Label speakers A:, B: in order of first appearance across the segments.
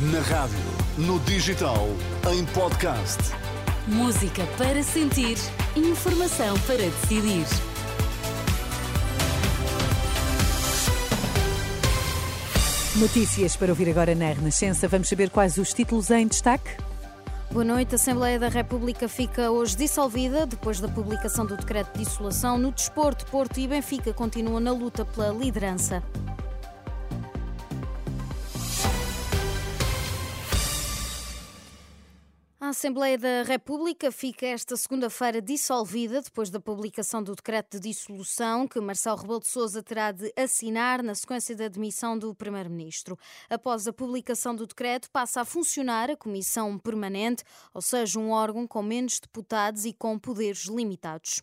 A: Na rádio, no digital, em podcast.
B: Música para sentir, informação para decidir.
C: Notícias para ouvir agora na Renascença. Vamos saber quais os títulos em destaque?
D: Boa noite. A Assembleia da República fica hoje dissolvida depois da publicação do decreto de dissolução. No desporto, Porto e Benfica continuam na luta pela liderança. Assembleia da República fica esta segunda-feira dissolvida depois da publicação do decreto de dissolução que Marcelo Rebelo de Sousa terá de assinar na sequência da demissão do primeiro-ministro. Após a publicação do decreto, passa a funcionar a comissão permanente, ou seja, um órgão com menos deputados e com poderes limitados.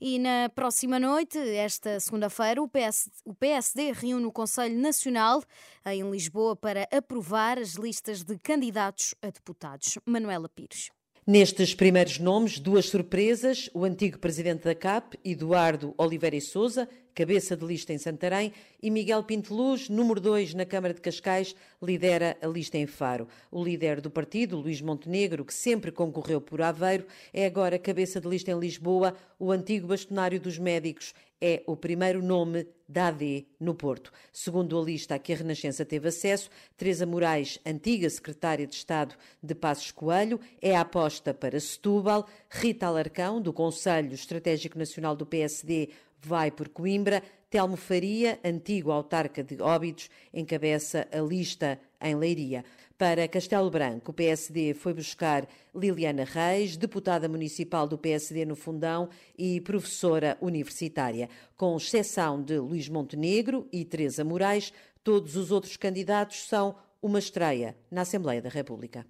D: E na próxima noite, esta segunda-feira, o, PS, o PSD reúne o Conselho Nacional em Lisboa para aprovar as listas de candidatos a deputados. Manuela Pires.
E: Nestes primeiros nomes, duas surpresas: o antigo presidente da CAP, Eduardo Oliveira e Souza, cabeça de lista em Santarém, e Miguel Pinteluz, número 2 na Câmara de Cascais, lidera a lista em Faro. O líder do partido, Luís Montenegro, que sempre concorreu por Aveiro, é agora cabeça de lista em Lisboa. O antigo bastonário dos médicos é o primeiro nome da AD no Porto. Segundo a lista a que a Renascença teve acesso, Teresa Moraes, antiga secretária de Estado de Passos Coelho, é a aposta para Setúbal. Rita Alarcão, do Conselho Estratégico Nacional do PSD, vai por Coimbra. Telmo Faria, antigo autarca de Óbidos, encabeça a lista em Leiria. Para Castelo Branco, o PSD foi buscar Liliana Reis, deputada municipal do PSD no Fundão e professora universitária. Com exceção de Luís Montenegro e Teresa Moraes, todos os outros candidatos são uma estreia na Assembleia da República.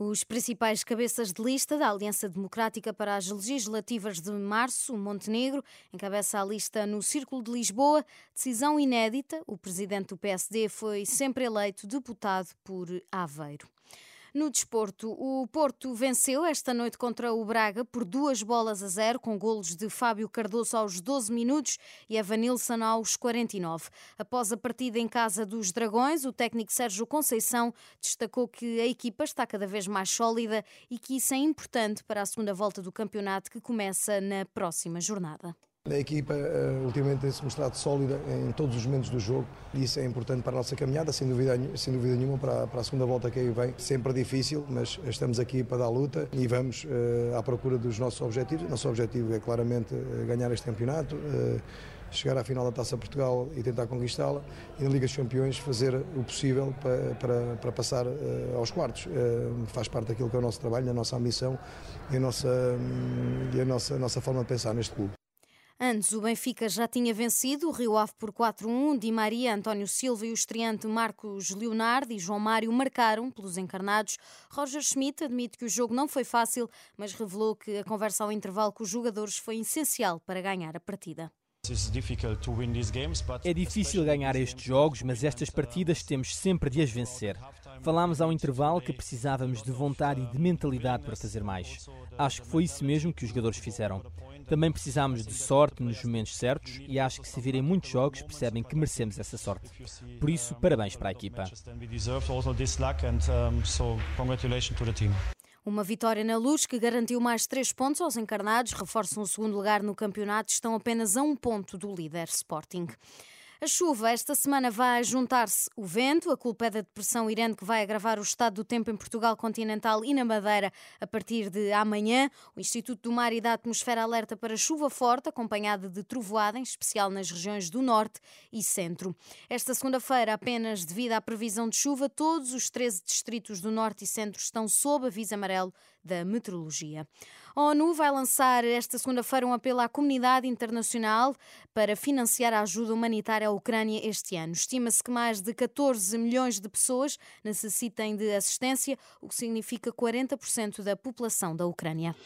D: Os principais cabeças de lista da Aliança Democrática para as legislativas de março, Montenegro, encabeça a lista no Círculo de Lisboa. Decisão inédita: o presidente do PSD foi sempre eleito deputado por Aveiro. No desporto, o Porto venceu esta noite contra o Braga por duas bolas a zero, com golos de Fábio Cardoso aos 12 minutos e Evanilson aos 49. Após a partida em casa dos Dragões, o técnico Sérgio Conceição destacou que a equipa está cada vez mais sólida e que isso é importante para a segunda volta do campeonato que começa na próxima jornada.
F: A equipa uh, ultimamente tem-se mostrado sólida em todos os momentos do jogo e isso é importante para a nossa caminhada, sem dúvida, sem dúvida nenhuma, para, para a segunda volta que aí vem. Sempre difícil, mas estamos aqui para dar luta e vamos uh, à procura dos nossos objetivos. Nosso objetivo é claramente uh, ganhar este campeonato, chegar à final da Taça Portugal e tentar conquistá-la e na Liga dos Campeões fazer o possível para, para, para passar aos quartos. faz parte daquilo que é o nosso trabalho, a nossa ambição e a nossa, um, e a nossa, a nossa forma de pensar neste clube.
D: Antes, o Benfica já tinha vencido o Rio Ave por 4-1. Di Maria, António Silva e o estreante Marcos Leonardo e João Mário marcaram pelos encarnados. Roger Schmidt admite que o jogo não foi fácil, mas revelou que a conversa ao intervalo com os jogadores foi essencial para ganhar a partida.
G: É difícil ganhar estes jogos, mas estas partidas temos sempre de as vencer. Falámos ao intervalo que precisávamos de vontade e de mentalidade para fazer mais. Acho que foi isso mesmo que os jogadores fizeram. Também precisamos de sorte nos momentos certos e acho que se virem muitos jogos percebem que merecemos essa sorte. Por isso, parabéns para a equipa.
D: Uma vitória na luz que garantiu mais três pontos aos encarnados, reforçam o segundo lugar no campeonato, estão apenas a um ponto do líder Sporting. A chuva esta semana vai juntar-se o vento, a culpa é da depressão Irene que vai agravar o estado do tempo em Portugal continental e na Madeira a partir de amanhã. O Instituto do Mar e da Atmosfera alerta para chuva forte, acompanhada de trovoada, em especial nas regiões do norte e centro. Esta segunda-feira, apenas devido à previsão de chuva, todos os 13 distritos do norte e centro estão sob aviso amarelo da meteorologia. A ONU vai lançar esta segunda-feira um apelo à comunidade internacional para financiar a ajuda humanitária à Ucrânia este ano. Estima-se que mais de 14 milhões de pessoas necessitem de assistência, o que significa 40% da população da Ucrânia.